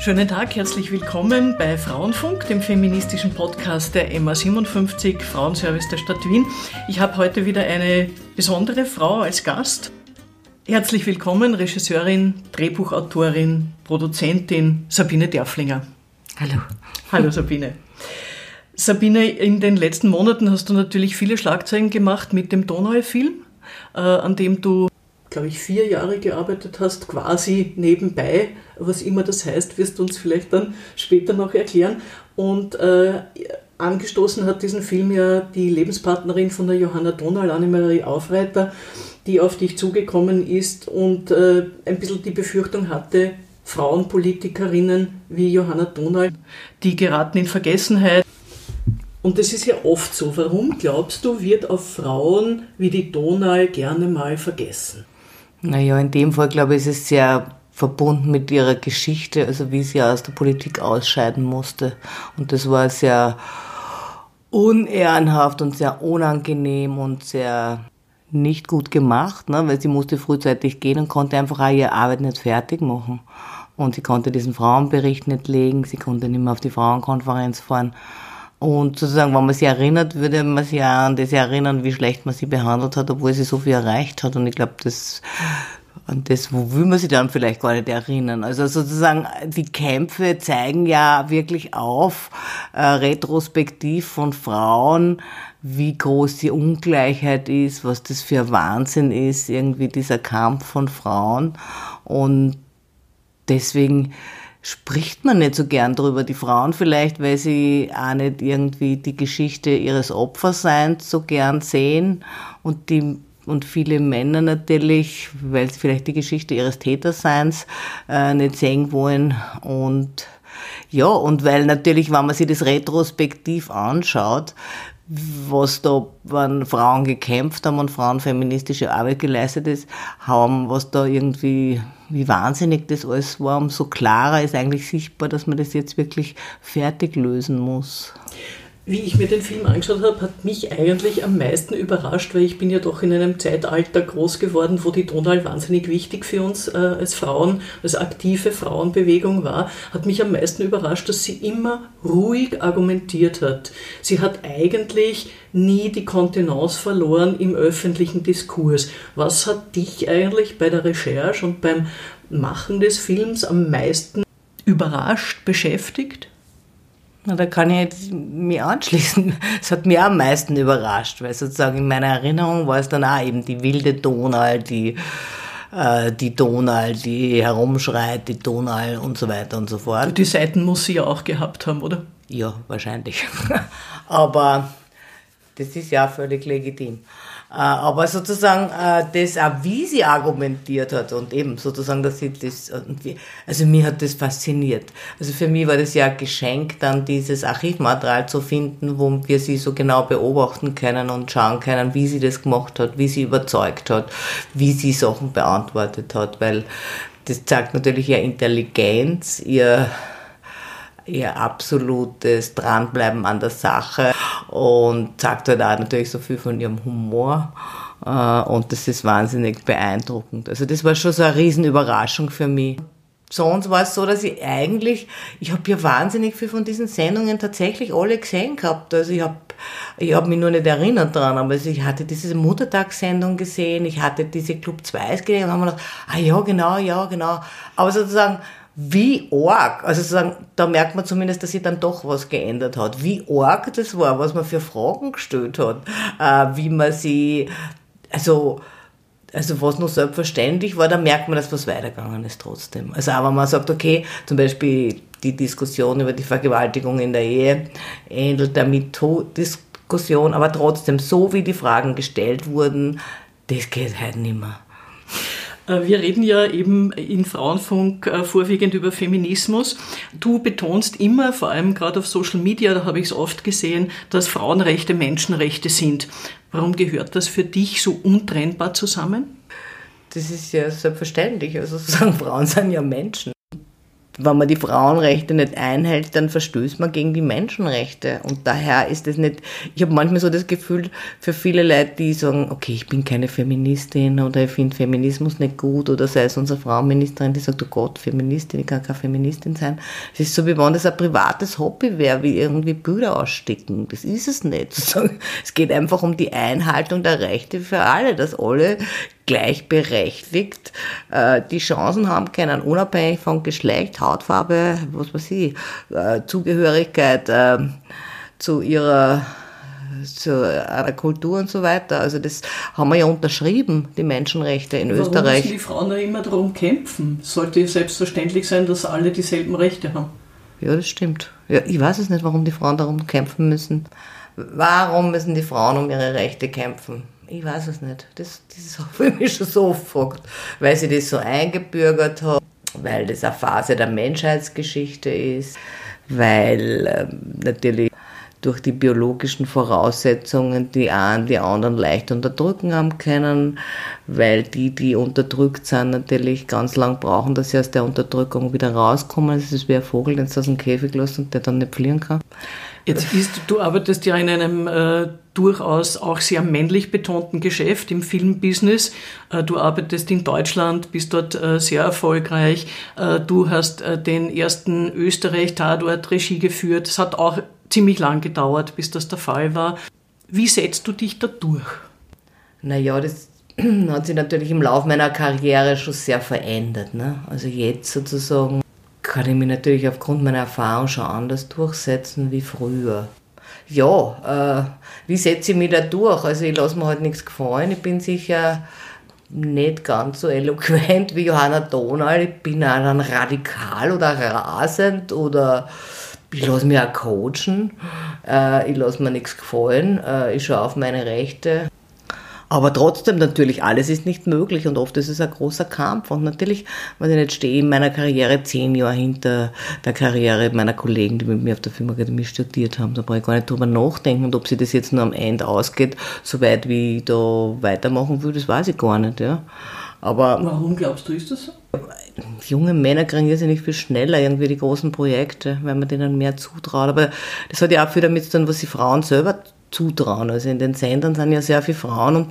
Schönen Tag, herzlich willkommen bei Frauenfunk, dem feministischen Podcast der MA57 Frauenservice der Stadt Wien. Ich habe heute wieder eine besondere Frau als Gast. Herzlich willkommen, Regisseurin, Drehbuchautorin, Produzentin Sabine Derflinger. Hallo. Hallo Sabine. Sabine, in den letzten Monaten hast du natürlich viele Schlagzeilen gemacht mit dem Donau-Film, äh, an dem du glaube ich, vier Jahre gearbeitet hast, quasi nebenbei. Was immer das heißt, wirst du uns vielleicht dann später noch erklären. Und äh, angestoßen hat diesen Film ja die Lebenspartnerin von der Johanna Donal, Annemarie Aufreiter, die auf dich zugekommen ist und äh, ein bisschen die Befürchtung hatte, Frauenpolitikerinnen wie Johanna Donal, die geraten in Vergessenheit. Und das ist ja oft so. Warum glaubst du, wird auf Frauen wie die Donal gerne mal vergessen? Naja, in dem Fall, glaube ich, ist es sehr verbunden mit ihrer Geschichte, also wie sie aus der Politik ausscheiden musste. Und das war sehr unehrenhaft und sehr unangenehm und sehr nicht gut gemacht, ne? weil sie musste frühzeitig gehen und konnte einfach auch ihre Arbeit nicht fertig machen. Und sie konnte diesen Frauenbericht nicht legen, sie konnte nicht mehr auf die Frauenkonferenz fahren. Und sozusagen, wenn man sich erinnert, würde man sich auch an das erinnern, wie schlecht man sie behandelt hat, obwohl sie so viel erreicht hat. Und ich glaube, das, an das, will man sich dann vielleicht gar nicht erinnern? Also sozusagen, die Kämpfe zeigen ja wirklich auf, äh, retrospektiv von Frauen, wie groß die Ungleichheit ist, was das für Wahnsinn ist, irgendwie dieser Kampf von Frauen. Und deswegen, spricht man nicht so gern drüber. Die Frauen vielleicht, weil sie auch nicht irgendwie die Geschichte ihres Opferseins so gern sehen und die und viele Männer natürlich, weil sie vielleicht die Geschichte ihres Täterseins äh, nicht sehen wollen und ja, und weil natürlich, wenn man sich das retrospektiv anschaut, was da, wenn Frauen gekämpft haben und Frauen feministische Arbeit geleistet ist, haben, was da irgendwie, wie wahnsinnig das alles war, umso klarer ist eigentlich sichtbar, dass man das jetzt wirklich fertig lösen muss wie ich mir den Film angeschaut habe, hat mich eigentlich am meisten überrascht, weil ich bin ja doch in einem Zeitalter groß geworden, wo die Donau wahnsinnig wichtig für uns äh, als Frauen, als aktive Frauenbewegung war, hat mich am meisten überrascht, dass sie immer ruhig argumentiert hat. Sie hat eigentlich nie die Kontenance verloren im öffentlichen Diskurs. Was hat dich eigentlich bei der Recherche und beim Machen des Films am meisten überrascht, beschäftigt? Na, da kann ich jetzt mich anschließen. Es hat mich am meisten überrascht, weil sozusagen in meiner Erinnerung war es dann auch eben die wilde Donau, die, äh, die Donau, die herumschreit, die Donau und so weiter und so fort. Die Seiten muss sie ja auch gehabt haben, oder? Ja, wahrscheinlich. Aber das ist ja völlig legitim. Äh, aber sozusagen äh, das auch, wie sie argumentiert hat und eben sozusagen, dass sie das, also mir hat das fasziniert. Also für mich war das ja ein Geschenk, dann dieses Archivmaterial zu finden, wo wir sie so genau beobachten können und schauen können, wie sie das gemacht hat, wie sie überzeugt hat, wie sie Sachen beantwortet hat, weil das zeigt natürlich ihre Intelligenz, ihr ihr absolutes Dranbleiben an der Sache und sagt halt auch natürlich so viel von ihrem Humor. Äh, und das ist wahnsinnig beeindruckend. Also das war schon so eine Riesenüberraschung für mich. Sonst war es so, dass ich eigentlich, ich habe ja wahnsinnig viel von diesen Sendungen tatsächlich alle gesehen gehabt. Also ich habe ich hab mich nur nicht erinnert dran, aber also ich hatte diese Muttertagssendung gesehen, ich hatte diese Club 2 gesehen und haben mir gedacht, ah ja, genau, ja, genau. Aber sozusagen, wie arg, also sozusagen, da merkt man zumindest, dass sich dann doch was geändert hat, wie arg das war, was man für Fragen gestellt hat, äh, wie man sie, also, also was noch selbstverständlich war, da merkt man, dass was weitergegangen ist trotzdem. Also aber man sagt, okay, zum Beispiel die Diskussion über die Vergewaltigung in der Ehe ähnelt der MeToo-Diskussion, aber trotzdem, so wie die Fragen gestellt wurden, das geht halt nicht mehr. Äh, wir reden ja eben in Frauenfunk äh, vorwiegend über Feminismus. Du betonst immer, vor allem gerade auf Social Media, da habe ich es oft gesehen, dass Frauenrechte Menschenrechte sind. Warum gehört das für dich so untrennbar zusammen? Das ist ja selbstverständlich. Also sozusagen, Frauen sind ja Menschen. Wenn man die Frauenrechte nicht einhält, dann verstößt man gegen die Menschenrechte. Und daher ist es nicht, ich habe manchmal so das Gefühl, für viele Leute, die sagen, okay, ich bin keine Feministin oder ich finde Feminismus nicht gut oder sei es unsere Frauenministerin, die sagt, oh Gott, Feministin, ich kann keine Feministin sein. Es ist so, wie wenn das ein privates Hobby wäre, wie irgendwie Bilder aussticken. Das ist es nicht. Es geht einfach um die Einhaltung der Rechte für alle, dass alle gleichberechtigt äh, die Chancen haben können, unabhängig von Geschlecht, Hautfarbe, was weiß ich, äh, Zugehörigkeit äh, zu ihrer zu einer Kultur und so weiter. Also das haben wir ja unterschrieben, die Menschenrechte in Warum Österreich. Warum müssen die Frauen da immer darum kämpfen? Sollte selbstverständlich sein, dass alle dieselben Rechte haben. Ja, das stimmt. Ja, ich weiß es nicht, warum die Frauen darum kämpfen müssen. Warum müssen die Frauen um ihre Rechte kämpfen? Ich weiß es nicht. Das, das habe ich mich schon so oft. Weil sie das so eingebürgert hat, weil das eine Phase der Menschheitsgeschichte ist, weil ähm, natürlich durch die biologischen Voraussetzungen die einen die anderen leicht unterdrücken haben können, weil die, die unterdrückt sind, natürlich ganz lang brauchen, dass sie aus der Unterdrückung wieder rauskommen. Das ist wie ein Vogel, den du aus dem Käfig lässt und der dann nicht fliehen kann. Jetzt ist, du arbeitest ja in einem äh, durchaus auch sehr männlich betonten Geschäft im Filmbusiness. Äh, du arbeitest in Deutschland, bist dort äh, sehr erfolgreich. Äh, du hast äh, den ersten Österreich-Tatort Regie geführt. Es hat auch ziemlich lang gedauert, bis das der Fall war. Wie setzt du dich da durch? Naja, das hat sich natürlich im Laufe meiner Karriere schon sehr verändert. Ne? Also jetzt sozusagen kann ich mich natürlich aufgrund meiner Erfahrung schon anders durchsetzen wie früher. Ja, äh, wie setze ich mich da durch? Also ich lasse mir halt nichts gefallen. Ich bin sicher nicht ganz so eloquent wie Johanna Donald. Ich bin auch dann radikal oder rasend oder ich lasse mich auch coachen. Äh, ich lasse mir nichts gefallen. Äh, ich schaue auf meine Rechte. Aber trotzdem natürlich, alles ist nicht möglich und oft ist es ein großer Kampf. Und natürlich, wenn ich nicht stehe in meiner Karriere zehn Jahre hinter der Karriere meiner Kollegen, die mit mir auf der Filmakademie studiert haben, da brauche ich gar nicht drüber nachdenken. Und ob sie das jetzt nur am Ende ausgeht, so weit wie ich da weitermachen will, das weiß ich gar nicht. Ja. Aber Warum glaubst du, ist das so? Junge Männer kriegen irrsinnig viel schneller irgendwie die großen Projekte, weil man denen mehr zutraut. Aber das hat ja auch viel damit zu tun, was die Frauen selber zutrauen. Also in den Sendern sind ja sehr viele Frauen und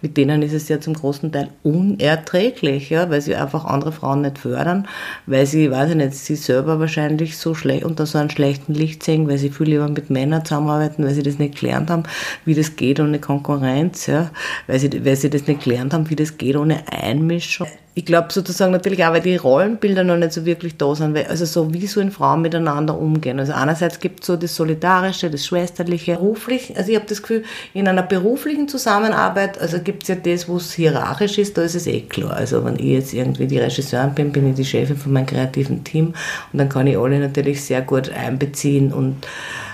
mit denen ist es ja zum großen Teil unerträglich, ja, weil sie einfach andere Frauen nicht fördern, weil sie, weiß ich nicht, sie selber wahrscheinlich so schlecht unter so einem schlechten Licht sehen, weil sie viel lieber mit Männern zusammenarbeiten, weil sie das nicht gelernt haben, wie das geht ohne Konkurrenz, ja, weil sie, weil sie das nicht gelernt haben, wie das geht ohne Einmischung ich glaube sozusagen natürlich auch, weil die Rollenbilder noch nicht so wirklich da sind, weil, also so wie so in Frauen miteinander umgehen. Also einerseits gibt es so das Solidarische, das Schwesterliche, beruflich, also ich habe das Gefühl, in einer beruflichen Zusammenarbeit, also gibt es ja das, wo es hierarchisch ist, da ist es eh klar. Also wenn ich jetzt irgendwie die Regisseurin bin, bin ich die Chefin von meinem kreativen Team und dann kann ich alle natürlich sehr gut einbeziehen und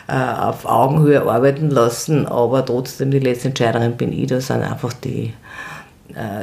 äh, auf Augenhöhe arbeiten lassen, aber trotzdem die letzte Entscheiderin bin ich, da sind einfach die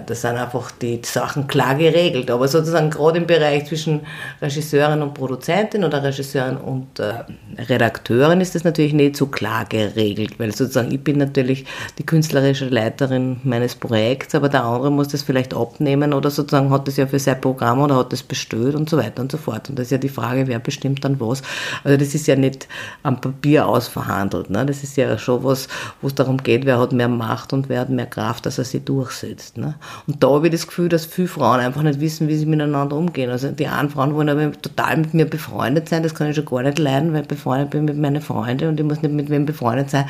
das sind einfach die Sachen klar geregelt. Aber sozusagen gerade im Bereich zwischen Regisseurin und Produzentin oder Regisseurin und äh, Redakteurin ist das natürlich nicht so klar geregelt, weil sozusagen ich bin natürlich die künstlerische Leiterin meines Projekts, aber der andere muss das vielleicht abnehmen oder sozusagen hat das ja für sein Programm oder hat das bestellt und so weiter und so fort. Und das ist ja die Frage, wer bestimmt dann was. Also das ist ja nicht am Papier ausverhandelt. Ne? Das ist ja schon was, wo es darum geht, wer hat mehr Macht und wer hat mehr Kraft, dass er sie durchsetzt. Ne? Und da habe ich das Gefühl, dass viele Frauen einfach nicht wissen, wie sie miteinander umgehen. Also die einen Frauen wollen aber total mit mir befreundet sein, das kann ich schon gar nicht leiden, weil befreundet bin mit meinen Freunden und ich muss nicht mit wem befreundet sein,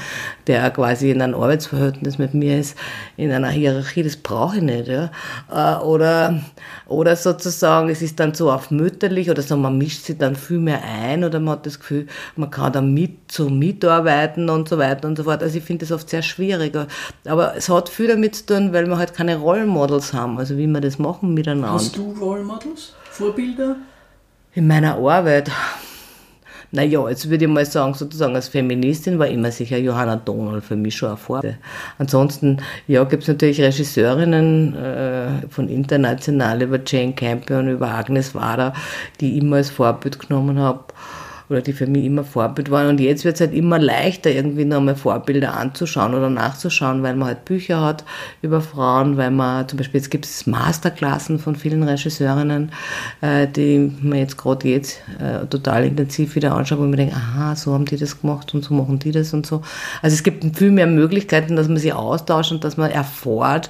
der quasi in einem Arbeitsverhältnis mit mir ist, in einer Hierarchie, das brauche ich nicht. Ja? Äh, oder, oder sozusagen, es ist dann so auf mütterlich oder so, man mischt sich dann viel mehr ein oder man hat das Gefühl, man kann da mit so mitarbeiten und so weiter und so fort. Also ich finde das oft sehr schwierig. Aber es hat viel damit zu tun, weil man halt keine Role Models haben, also wie wir das machen miteinander. Hast du Role Models? Vorbilder? In meiner Arbeit. Naja, jetzt würde ich mal sagen, sozusagen als Feministin war immer sicher Johanna Donald für mich schon ein Vorbild. Ansonsten, ja, gibt es natürlich Regisseurinnen äh, von international über Jane Campion, über Agnes Wader, die ich immer als Vorbild genommen habe. Oder die für mich immer Vorbild waren. Und jetzt wird es halt immer leichter, irgendwie nochmal Vorbilder anzuschauen oder nachzuschauen, weil man halt Bücher hat über Frauen, weil man zum Beispiel, jetzt gibt es Masterklassen von vielen Regisseurinnen, äh, die man jetzt gerade jetzt äh, total intensiv wieder anschaut, wo man denkt, aha, so haben die das gemacht und so machen die das und so. Also es gibt viel mehr Möglichkeiten, dass man sich austauscht und dass man erfährt,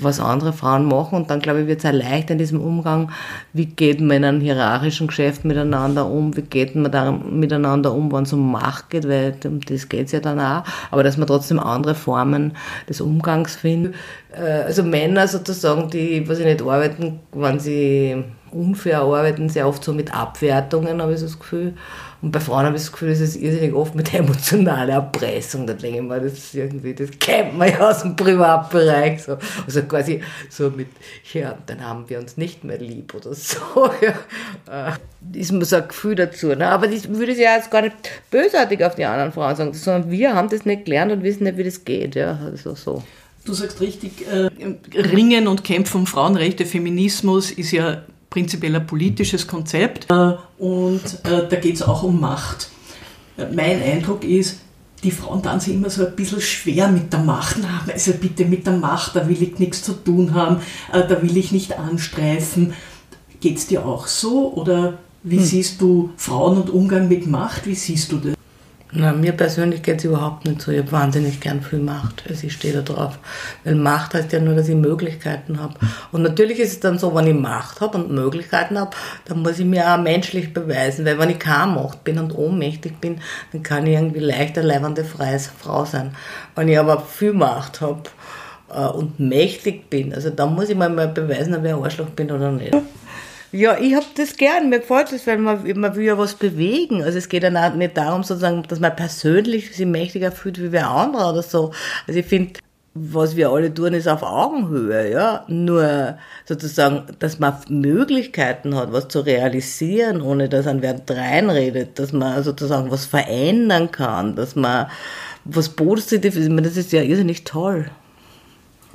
was andere Frauen machen. Und dann, glaube ich, wird es auch leichter in diesem Umgang, wie geht man in einem hierarchischen Geschäft miteinander um, wie geht man da miteinander um, wenn es um Macht geht, weil um das geht es ja dann auch. Aber dass man trotzdem andere Formen des Umgangs findet. Äh, also Männer sozusagen, die, was ich nicht arbeiten, wenn sie unfair arbeiten, sehr oft so mit Abwertungen, habe ich so das Gefühl. Und bei Frauen habe ich das Gefühl, das ist irrsinnig oft mit emotionaler Erpressung. Da denke ich mir, das ist irgendwie, das kennt man ja aus dem Privatbereich. So. Also quasi so mit, ja, dann haben wir uns nicht mehr lieb oder so. Ja. Äh, ist so ein Gefühl dazu. Ne? Aber ich würde es ja jetzt gar nicht bösartig auf die anderen Frauen sagen, sondern wir haben das nicht gelernt und wissen nicht, wie das geht. Ja, also so. Du sagst richtig, äh, Ringen und Kämpfen um Frauenrechte, Feminismus ist ja prinzipiell ein politisches Konzept äh, und äh, da geht es auch um Macht. Mein Eindruck ist, die Frauen dann sich immer so ein bisschen schwer mit der Macht. Na, also bitte mit der Macht, da will ich nichts zu tun haben, äh, da will ich nicht anstreifen. Geht es dir auch so oder wie hm. siehst du Frauen und Umgang mit Macht? Wie siehst du das? Na, mir persönlich geht es überhaupt nicht so. Ich habe wahnsinnig gern viel Macht. Also ich stehe da drauf. Weil Macht heißt ja nur, dass ich Möglichkeiten habe. Und natürlich ist es dann so, wenn ich Macht habe und Möglichkeiten habe, dann muss ich mir auch menschlich beweisen. Weil wenn ich keine Macht bin und ohnmächtig bin, dann kann ich irgendwie leichter leibende freie Frau sein. Wenn ich aber viel Macht habe äh, und mächtig bin, also dann muss ich mir mal beweisen, ob ich ein Arschloch bin oder nicht. Ja, ich habe das gern. Mir gefällt das, weil man, man will ja was bewegen. Also es geht auch nicht darum, sozusagen, dass man persönlich sich mächtiger fühlt wie wer andere oder so. Also ich finde, was wir alle tun, ist auf Augenhöhe, ja. Nur sozusagen, dass man Möglichkeiten hat, was zu realisieren, ohne dass ein wer reinredet, dass man sozusagen was verändern kann, dass man was Positives ist. Ich meine, das ist ja irrsinnig toll.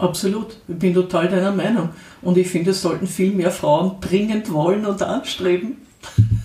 Absolut, ich bin total deiner Meinung. Und ich finde, es sollten viel mehr Frauen dringend wollen und anstreben.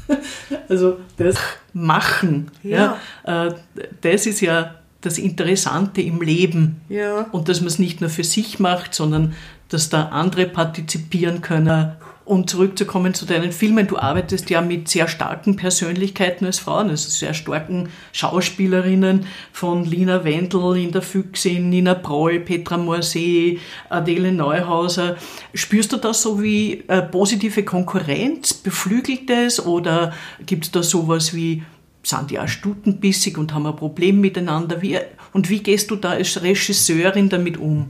also das Machen, ja. ja. Äh, das ist ja das Interessante im Leben. Ja. Und dass man es nicht nur für sich macht, sondern dass da andere partizipieren können um zurückzukommen zu deinen Filmen, du arbeitest ja mit sehr starken Persönlichkeiten als Frauen, also sehr starken Schauspielerinnen von Lina Wendel in der Füchsin, Nina Proll, Petra Morsee, Adele Neuhauser. Spürst du das so wie äh, positive Konkurrenz? Beflügelt es oder gibt es da sowas wie, sind die auch stutenbissig und haben ein Problem miteinander? Wie, und wie gehst du da als Regisseurin damit um?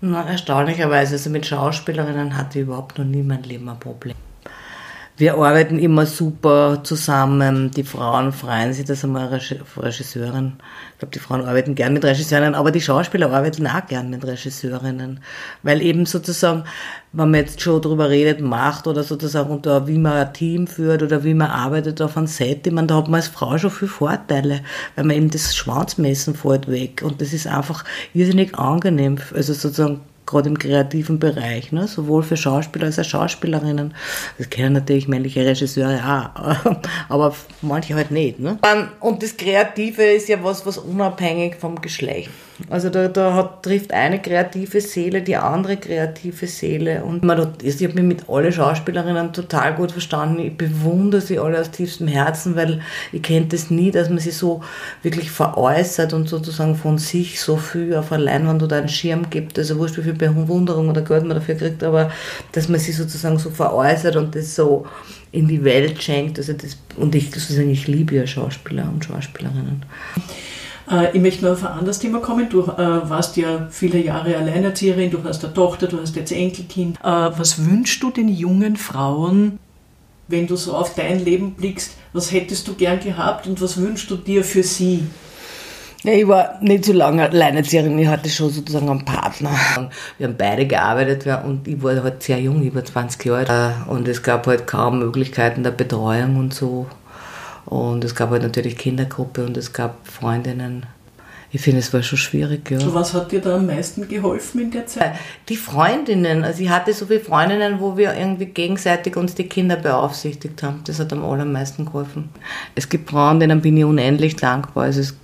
Na, erstaunlicherweise, also mit Schauspielerinnen hatte überhaupt noch nie mein Leben ein Problem. Wir arbeiten immer super zusammen. Die Frauen freuen sich, dass einmal Regisseurin, ich glaube, die Frauen arbeiten gern mit Regisseurinnen, aber die Schauspieler arbeiten auch gern mit Regisseurinnen. Weil eben sozusagen, wenn man jetzt schon darüber redet, macht oder sozusagen, und wie man ein Team führt oder wie man arbeitet auf einem Set, ich meine, da hat man als Frau schon viele Vorteile, weil man eben das Schwanzmessen fällt weg und das ist einfach irrsinnig angenehm. Also sozusagen, gerade im kreativen Bereich, ne? sowohl für Schauspieler als auch Schauspielerinnen. Das kennen natürlich männliche Regisseure auch, aber manche halt nicht. Ne? Und das Kreative ist ja was, was unabhängig vom Geschlecht. Also da, da hat, trifft eine kreative Seele die andere kreative Seele. Und man, ich habe mich mit allen Schauspielerinnen total gut verstanden. Ich bewundere sie alle aus tiefstem Herzen, weil ich kenne das nie, dass man sie so wirklich veräußert und sozusagen von sich so viel auf eine Leinwand oder einen Schirm gibt. Also wurscht, wie viel Bewunderung oder Geld man dafür kriegt, aber dass man sie sozusagen so veräußert und das so in die Welt schenkt. Also das, und ich, sozusagen, ich liebe ja Schauspieler und Schauspielerinnen. Äh, ich möchte noch auf ein anderes Thema kommen. Du äh, warst ja viele Jahre Alleinerzieherin, du hast eine Tochter, du hast jetzt Enkelkind. Äh, was wünschst du den jungen Frauen, wenn du so auf dein Leben blickst? Was hättest du gern gehabt und was wünschst du dir für sie? Ja, ich war nicht so lange Alleinerzieherin, ich hatte schon sozusagen einen Partner. Wir haben beide gearbeitet und ich war halt sehr jung, ich war 20 Jahre alt und es gab halt kaum Möglichkeiten der Betreuung und so. Und es gab halt natürlich Kindergruppe und es gab Freundinnen. Ich finde, es war schon schwierig, ja. So was hat dir da am meisten geholfen in der Zeit? Die Freundinnen, also ich hatte so viele Freundinnen, wo wir irgendwie gegenseitig uns die Kinder beaufsichtigt haben. Das hat am allermeisten geholfen. Es gibt Frauen, denen bin ich unendlich dankbar. Also es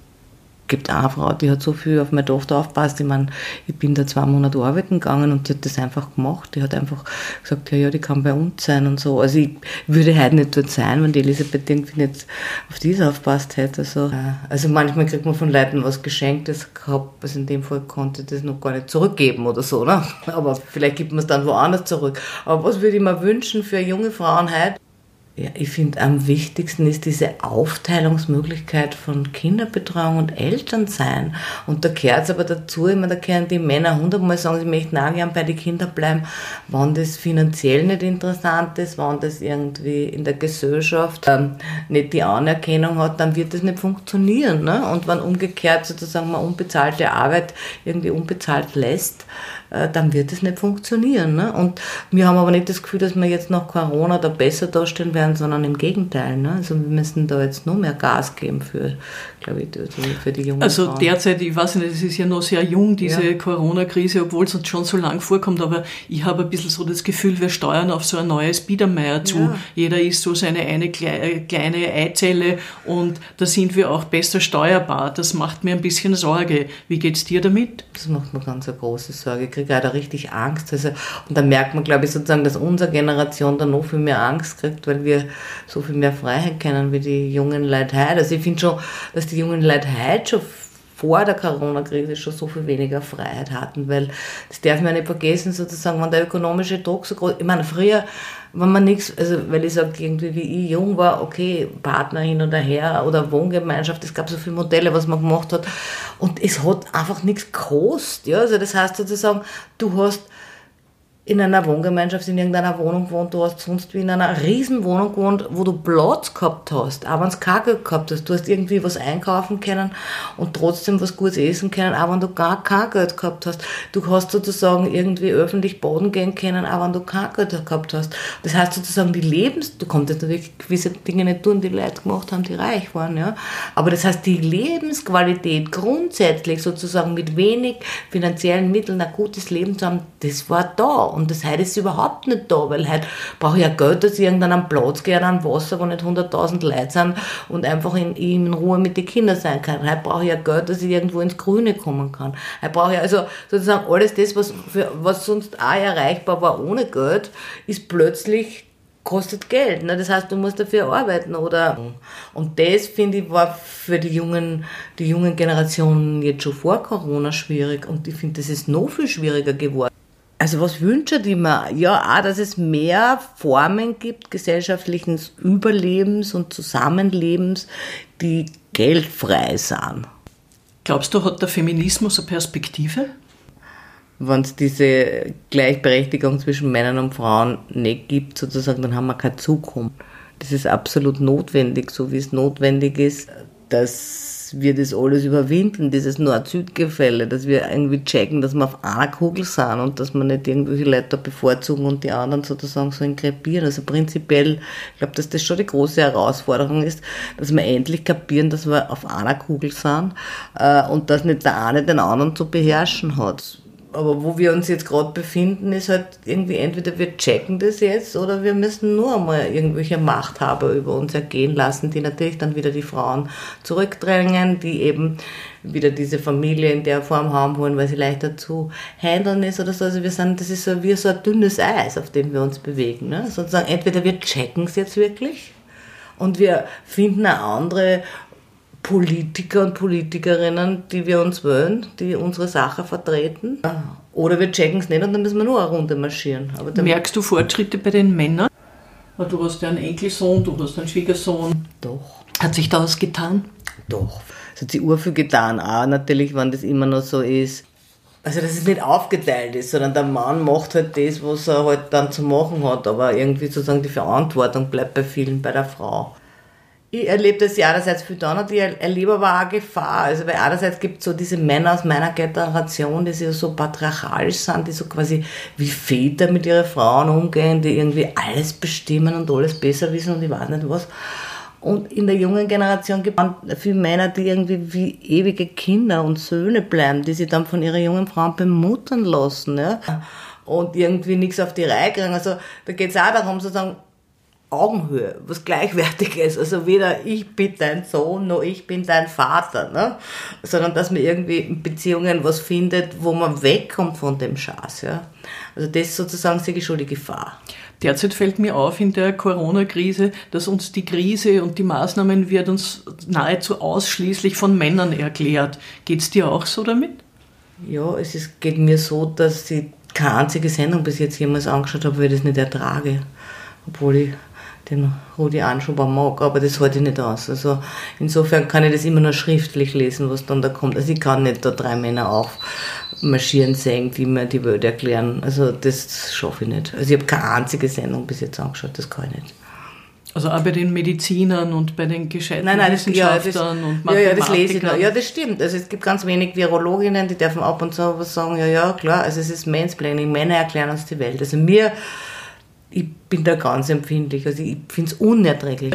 gibt eine Frau, die hat so viel auf meine Tochter aufpasst. Ich meine, ich bin da zwei Monate arbeiten gegangen und die hat das einfach gemacht. Die hat einfach gesagt, ja, ja, die kann bei uns sein und so. Also ich würde heute nicht dort sein, wenn die Elisabeth irgendwie nicht auf diese aufpasst hätte. Also, also manchmal kriegt man von Leuten was geschenkt, das gehabt, also in dem Fall konnte ich das noch gar nicht zurückgeben oder so, ne? Aber vielleicht gibt man es dann woanders zurück. Aber was würde ich mir wünschen für junge Frauen heute? Ja, ich finde, am wichtigsten ist diese Aufteilungsmöglichkeit von Kinderbetreuung und Elternsein. Und da gehört es aber dazu, immer da können die Männer hundertmal sagen, sie möchten auch gern bei den Kindern bleiben, wenn das finanziell nicht interessant ist, wenn das irgendwie in der Gesellschaft ähm, nicht die Anerkennung hat, dann wird das nicht funktionieren. Ne? Und wenn umgekehrt sozusagen man unbezahlte Arbeit irgendwie unbezahlt lässt, äh, dann wird es nicht funktionieren. Ne? Und wir haben aber nicht das Gefühl, dass wir jetzt nach Corona da besser dastehen werden, sondern im Gegenteil. Ne? Also wir müssen da jetzt nur mehr Gas geben für, glaube ich, für die jungen Also Frauen. derzeit, ich weiß nicht, es ist ja noch sehr jung, diese ja. Corona-Krise, obwohl es uns schon so lang vorkommt, aber ich habe ein bisschen so das Gefühl, wir steuern auf so ein neues Biedermeier zu. Ja. Jeder ist so seine eine kleine Eizelle und da sind wir auch besser steuerbar. Das macht mir ein bisschen Sorge. Wie geht's dir damit? Das macht mir ganz eine große Sorge kriege da richtig Angst. Also, und da merkt man, glaube ich, sozusagen, dass unsere Generation da noch viel mehr Angst kriegt, weil wir so viel mehr Freiheit kennen wie die jungen Leute heute. Also ich finde schon, dass die jungen Leute heute schon vor der Corona-Krise schon so viel weniger Freiheit hatten, weil das darf man nicht vergessen, sozusagen, wenn der ökonomische Druck so groß, ich meine, früher, wenn man nichts, also, weil ich sage, irgendwie, wie ich jung war, okay, Partner hin oder her oder Wohngemeinschaft, es gab so viele Modelle, was man gemacht hat und es hat einfach nichts gekostet, ja, also das heißt sozusagen, du hast in einer Wohngemeinschaft, in irgendeiner Wohnung gewohnt, du hast sonst wie in einer Riesenwohnung gewohnt, wo du Platz gehabt hast, auch wenn kein Geld gehabt hast. Du hast irgendwie was einkaufen können und trotzdem was Gutes essen können, auch wenn du gar kein Geld gehabt hast. Du hast sozusagen irgendwie öffentlich baden gehen können, auch wenn du kein Geld gehabt hast. Das heißt sozusagen die Lebens... Du konntest natürlich gewisse Dinge nicht tun, die Leute gemacht haben, die reich waren, ja. Aber das heißt, die Lebensqualität grundsätzlich sozusagen mit wenig finanziellen Mitteln ein gutes Leben zu haben, das war da und das heute ist überhaupt nicht da, weil heute brauche ich ja Geld, dass ich irgendwann am Platz gehe, an Wasser, wo nicht 100.000 Leute sind und einfach in, in Ruhe mit den Kindern sein kann. Heute brauche ich ja Geld, dass ich irgendwo ins Grüne kommen kann. Heute brauche ich also sozusagen alles das, was, für, was sonst auch erreichbar war ohne Geld, ist plötzlich kostet Geld. Ne? Das heißt, du musst dafür arbeiten, oder? Und das, finde ich, war für die jungen, die jungen Generationen jetzt schon vor Corona schwierig. Und ich finde, das ist noch viel schwieriger geworden. Also was wünsche ich mir? Ja, auch, dass es mehr Formen gibt gesellschaftlichen Überlebens und Zusammenlebens, die geldfrei sind. Glaubst du, hat der Feminismus eine Perspektive? Wenn es diese Gleichberechtigung zwischen Männern und Frauen nicht gibt, sozusagen, dann haben wir keine Zukunft. Das ist absolut notwendig, so wie es notwendig ist, dass wir das alles überwinden, dieses Nord-Süd-Gefälle, dass wir irgendwie checken, dass wir auf einer Kugel sind und dass wir nicht irgendwelche Leute bevorzugen und die anderen sozusagen so inkrepieren. Also prinzipiell, ich glaube, dass das schon die große Herausforderung ist, dass wir endlich kapieren, dass wir auf einer Kugel sind äh, und dass nicht der eine den anderen zu beherrschen hat aber wo wir uns jetzt gerade befinden, ist halt irgendwie entweder wir checken das jetzt oder wir müssen nur einmal irgendwelche Machthaber über uns ergehen lassen, die natürlich dann wieder die Frauen zurückdrängen, die eben wieder diese Familie in der Form haben wollen, weil sie leichter zu handeln ist oder so. Also wir sind, das ist so wie so ein dünnes Eis, auf dem wir uns bewegen. Ne? Sozusagen entweder wir checken es jetzt wirklich und wir finden eine andere Politiker und Politikerinnen, die wir uns wollen, die unsere Sache vertreten. Oder wir checken es nicht und dann müssen wir nur eine Runde marschieren. Merkst du Fortschritte bei den Männern? Du hast ja einen Enkelsohn, du hast einen Schwiegersohn. Doch. Hat sich da was getan? Doch. Es hat sich urviel getan, auch natürlich, wenn das immer noch so ist. Also, dass es nicht aufgeteilt ist, sondern der Mann macht halt das, was er halt dann zu machen hat, aber irgendwie sozusagen die Verantwortung bleibt bei vielen bei der Frau ich erlebe das ja einerseits dann und ich erlebe aber auch Gefahr. Also, weil einerseits gibt es so diese Männer aus meiner Generation, die so patriarchalisch sind, die so quasi wie Väter mit ihren Frauen umgehen, die irgendwie alles bestimmen und alles besser wissen und ich weiß nicht was. Und in der jungen Generation gibt es viele Männer, die irgendwie wie ewige Kinder und Söhne bleiben, die sich dann von ihren jungen Frauen bemuttern lassen. Ja? Und irgendwie nichts auf die Reihe kriegen. Also da geht es auch darum, sozusagen, Augenhöhe, was Gleichwertiges. Also weder ich bin dein Sohn, noch ich bin dein Vater, ne? sondern dass man irgendwie in Beziehungen was findet, wo man wegkommt von dem Schatz. Ja? Also das ist sozusagen sehe ich schon die Gefahr. Derzeit fällt mir auf in der Corona-Krise, dass uns die Krise und die Maßnahmen wird uns nahezu ausschließlich von Männern erklärt. Geht es dir auch so damit? Ja, es ist, geht mir so, dass ich keine einzige Sendung bis jetzt jemals angeschaut habe, weil ich das nicht ertrage. Obwohl ich den Rudi Anschuber mag, aber das halte ich nicht aus. Also insofern kann ich das immer nur schriftlich lesen, was dann da kommt. Also ich kann nicht da drei Männer aufmarschieren sehen, die mir die Welt erklären. Also das schaffe ich nicht. Also ich habe keine einzige Sendung bis jetzt angeschaut, das kann ich nicht. Also auch bei den Medizinern und bei den gescheiten nein, nein, das, Wissenschaftlern ja, das, und Mathematikern. Ja, ja, das lese ich noch. Ja, das stimmt. Also es gibt ganz wenig Virologinnen, die dürfen ab und zu was sagen, ja, ja, klar, also es ist Mansplaining, Männer erklären uns die Welt. Also mir ich bin da ganz empfindlich. Also ich finde es unerträglich.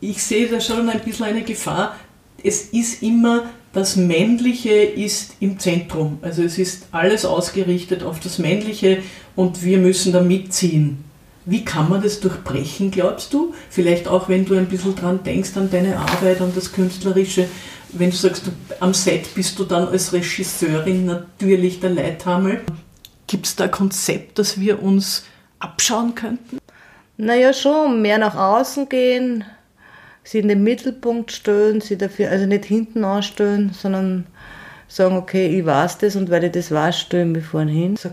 Ich sehe da schon ein bisschen eine Gefahr. Es ist immer, das Männliche ist im Zentrum. Also es ist alles ausgerichtet auf das Männliche und wir müssen da mitziehen. Wie kann man das durchbrechen, glaubst du? Vielleicht auch, wenn du ein bisschen dran denkst, an deine Arbeit, an das Künstlerische. Wenn du sagst, du, am Set bist du dann als Regisseurin natürlich der Leithammel. Gibt es da ein Konzept, dass wir uns abschauen könnten? Naja, schon, mehr nach außen gehen, sie in den Mittelpunkt stellen, sie dafür, also nicht hinten anstellen, sondern sagen, okay, ich weiß das und weil ich das weiß, stellen wir vorne hin. So,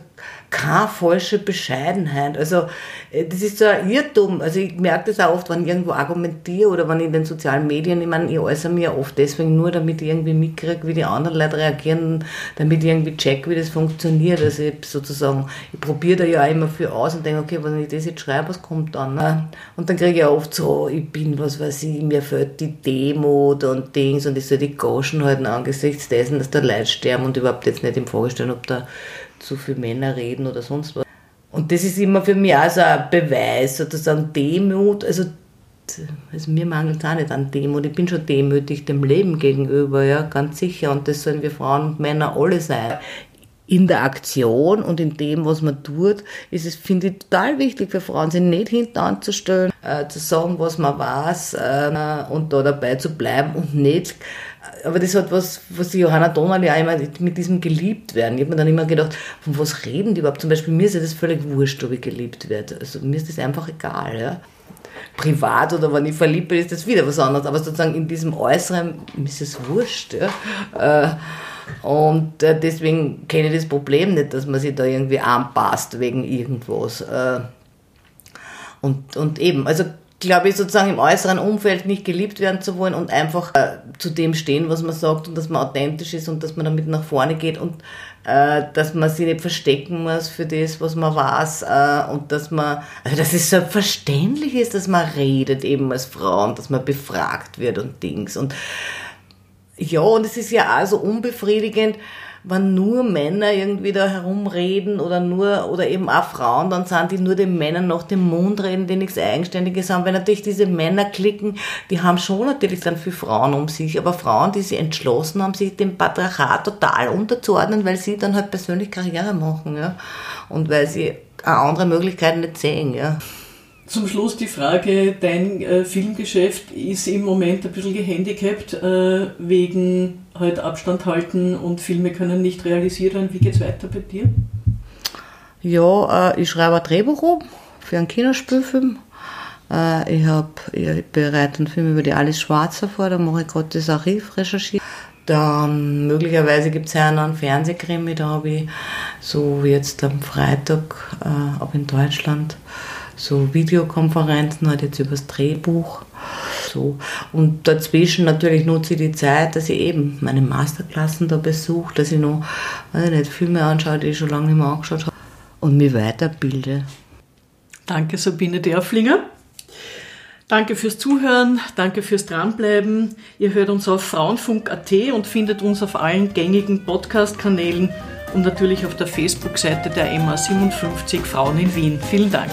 keine falsche Bescheidenheit. Also äh, das ist so ein Irrtum. Also ich merke das auch oft, wenn ich irgendwo argumentiere oder wenn ich in den sozialen Medien, ich meine, ich äußere mich ja oft deswegen nur, damit ich irgendwie mitkriege, wie die anderen Leute reagieren, damit ich irgendwie check, wie das funktioniert. Also ich sozusagen, ich probiere da ja auch immer viel aus und denke, okay, wenn ich das jetzt schreibe, was kommt dann? Ne? Und dann kriege ich auch oft so, ich bin, was weiß ich, mir fällt die Demo und Dings und ich soll die Goschen halten angesichts dessen, dass da Leute sterben und überhaupt jetzt nicht im Vorstellen, ob da zu viele Männer reden oder sonst was. Und das ist immer für mich auch so ein Beweis, sozusagen Demut. Also, also mir mangelt es auch nicht an Demut. Ich bin schon demütig dem Leben gegenüber, ja, ganz sicher. Und das sollen wir Frauen und Männer alle sein. In der Aktion und in dem, was man tut, ist es, finde ich, total wichtig für Frauen, sich nicht hinten anzustellen, äh, zu sagen, was man weiß äh, und da dabei zu bleiben und nicht aber das hat was, was die Johanna Donald ja immer mit diesem geliebt werden. Ich habe mir dann immer gedacht, von was reden die überhaupt? Zum Beispiel mir ist ja das völlig wurscht, ob ich geliebt werde. Also mir ist das einfach egal. Ja? Privat oder wenn ich verliebt bin, ist das wieder was anderes. Aber sozusagen in diesem Äußeren mir ist es wurscht. Ja? Äh, und äh, deswegen kenne ich das Problem nicht, dass man sich da irgendwie anpasst wegen irgendwas. Äh, und, und eben, also glaube ich, sozusagen im äußeren Umfeld nicht geliebt werden zu wollen und einfach äh, zu dem stehen, was man sagt und dass man authentisch ist und dass man damit nach vorne geht und äh, dass man sich nicht verstecken muss für das, was man weiß äh, und dass man, also dass es selbstverständlich ist, dass man redet eben als Frau und dass man befragt wird und Dings und ja, und es ist ja auch so unbefriedigend, wenn nur Männer irgendwie da herumreden oder nur, oder eben auch Frauen dann sind, die nur den Männern nach dem Mund reden, die nichts Eigenständiges haben, weil natürlich diese Männer klicken, die haben schon natürlich dann viele Frauen um sich, aber Frauen, die sich entschlossen haben, sich dem Patriarchat total unterzuordnen, weil sie dann halt persönlich Karriere machen, ja, und weil sie andere Möglichkeiten nicht sehen, ja. Zum Schluss die Frage, dein äh, Filmgeschäft ist im Moment ein bisschen gehandicapt äh, wegen halt Abstand halten und Filme können nicht realisiert werden. Wie geht es weiter bei dir? Ja, äh, ich schreibe ein Drehbuch um für einen Kinderspielfilm. Äh, ich, hab, ich bereite einen Film über die Alice Schwarzer vor, da mache ich gerade das Archiv recherchieren. Dann möglicherweise gibt es ja einen Fernsehkrimi, da habe ich so wie jetzt am Freitag, äh, ab in Deutschland, so Videokonferenzen halt jetzt übers Drehbuch. So. Und dazwischen natürlich nutze ich die Zeit, dass ich eben meine Masterklassen da besuche, dass ich noch weiß nicht, Filme anschaue, die ich schon lange nicht mehr angeschaut habe und mich weiterbilde. Danke Sabine Derflinger. Danke fürs Zuhören, danke fürs Dranbleiben. Ihr hört uns auf frauenfunk.at und findet uns auf allen gängigen Podcast-Kanälen und natürlich auf der Facebook-Seite der MA57 Frauen in Wien. Vielen Dank.